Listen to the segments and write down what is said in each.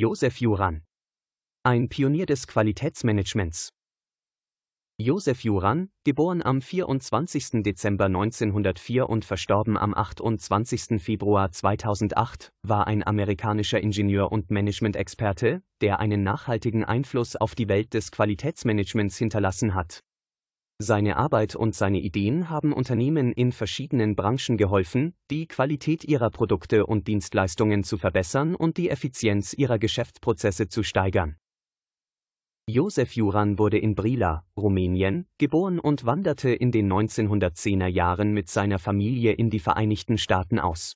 Josef Juran. Ein Pionier des Qualitätsmanagements. Josef Juran, geboren am 24. Dezember 1904 und verstorben am 28. Februar 2008, war ein amerikanischer Ingenieur und Management-Experte, der einen nachhaltigen Einfluss auf die Welt des Qualitätsmanagements hinterlassen hat. Seine Arbeit und seine Ideen haben Unternehmen in verschiedenen Branchen geholfen, die Qualität ihrer Produkte und Dienstleistungen zu verbessern und die Effizienz ihrer Geschäftsprozesse zu steigern. Josef Juran wurde in Brila, Rumänien, geboren und wanderte in den 1910er Jahren mit seiner Familie in die Vereinigten Staaten aus.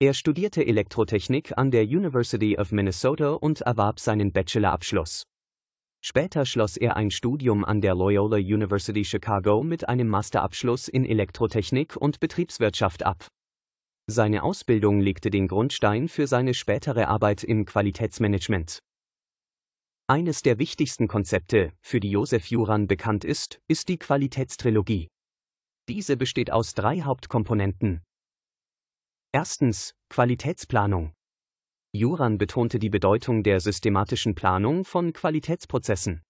Er studierte Elektrotechnik an der University of Minnesota und erwarb seinen Bachelorabschluss. Später schloss er ein Studium an der Loyola University Chicago mit einem Masterabschluss in Elektrotechnik und Betriebswirtschaft ab. Seine Ausbildung legte den Grundstein für seine spätere Arbeit im Qualitätsmanagement. Eines der wichtigsten Konzepte, für die Josef Juran bekannt ist, ist die Qualitätstrilogie. Diese besteht aus drei Hauptkomponenten. Erstens Qualitätsplanung. Juran betonte die Bedeutung der systematischen Planung von Qualitätsprozessen.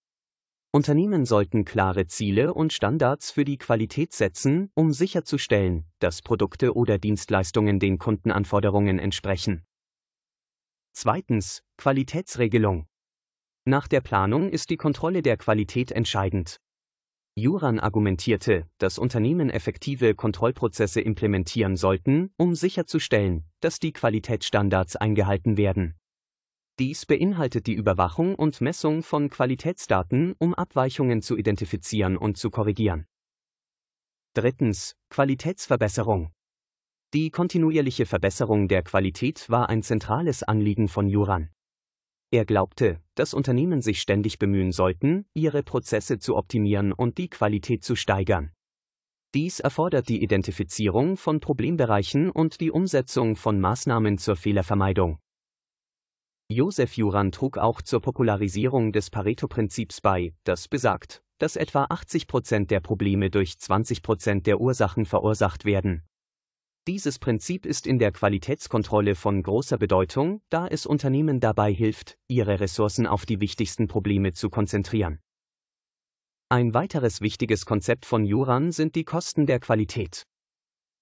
Unternehmen sollten klare Ziele und Standards für die Qualität setzen, um sicherzustellen, dass Produkte oder Dienstleistungen den Kundenanforderungen entsprechen. Zweitens, Qualitätsregelung. Nach der Planung ist die Kontrolle der Qualität entscheidend. Juran argumentierte, dass Unternehmen effektive Kontrollprozesse implementieren sollten, um sicherzustellen, dass die Qualitätsstandards eingehalten werden. Dies beinhaltet die Überwachung und Messung von Qualitätsdaten, um Abweichungen zu identifizieren und zu korrigieren. Drittens. Qualitätsverbesserung. Die kontinuierliche Verbesserung der Qualität war ein zentrales Anliegen von Juran. Er glaubte, dass Unternehmen sich ständig bemühen sollten, ihre Prozesse zu optimieren und die Qualität zu steigern. Dies erfordert die Identifizierung von Problembereichen und die Umsetzung von Maßnahmen zur Fehlervermeidung. Josef Juran trug auch zur Popularisierung des Pareto-Prinzips bei, das besagt, dass etwa 80 Prozent der Probleme durch 20 Prozent der Ursachen verursacht werden. Dieses Prinzip ist in der Qualitätskontrolle von großer Bedeutung, da es Unternehmen dabei hilft, ihre Ressourcen auf die wichtigsten Probleme zu konzentrieren. Ein weiteres wichtiges Konzept von Juran sind die Kosten der Qualität.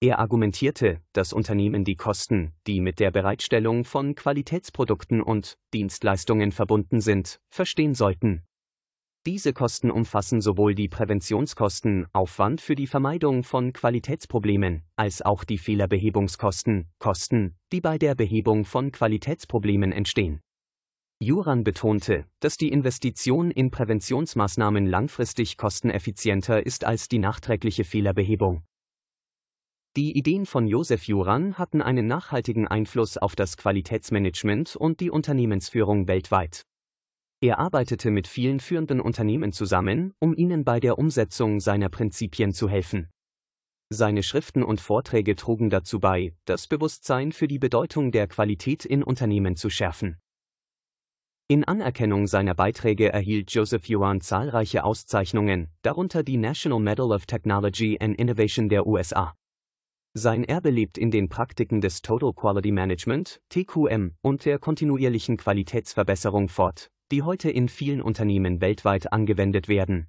Er argumentierte, dass Unternehmen die Kosten, die mit der Bereitstellung von Qualitätsprodukten und Dienstleistungen verbunden sind, verstehen sollten. Diese Kosten umfassen sowohl die Präventionskosten, Aufwand für die Vermeidung von Qualitätsproblemen, als auch die Fehlerbehebungskosten, Kosten, die bei der Behebung von Qualitätsproblemen entstehen. Juran betonte, dass die Investition in Präventionsmaßnahmen langfristig kosteneffizienter ist als die nachträgliche Fehlerbehebung. Die Ideen von Josef Juran hatten einen nachhaltigen Einfluss auf das Qualitätsmanagement und die Unternehmensführung weltweit. Er arbeitete mit vielen führenden Unternehmen zusammen, um ihnen bei der Umsetzung seiner Prinzipien zu helfen. Seine Schriften und Vorträge trugen dazu bei, das Bewusstsein für die Bedeutung der Qualität in Unternehmen zu schärfen. In Anerkennung seiner Beiträge erhielt Joseph Yuan zahlreiche Auszeichnungen, darunter die National Medal of Technology and Innovation der USA. Sein Erbe lebt in den Praktiken des Total Quality Management, TQM, und der kontinuierlichen Qualitätsverbesserung fort, die heute in vielen Unternehmen weltweit angewendet werden.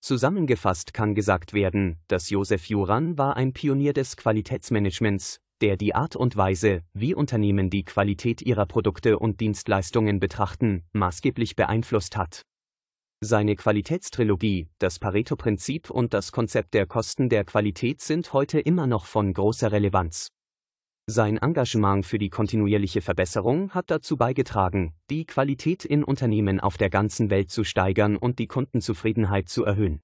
Zusammengefasst kann gesagt werden, dass Josef Juran war ein Pionier des Qualitätsmanagements, der die Art und Weise, wie Unternehmen die Qualität ihrer Produkte und Dienstleistungen betrachten, maßgeblich beeinflusst hat. Seine Qualitätstrilogie, das Pareto-Prinzip und das Konzept der Kosten der Qualität sind heute immer noch von großer Relevanz. Sein Engagement für die kontinuierliche Verbesserung hat dazu beigetragen, die Qualität in Unternehmen auf der ganzen Welt zu steigern und die Kundenzufriedenheit zu erhöhen.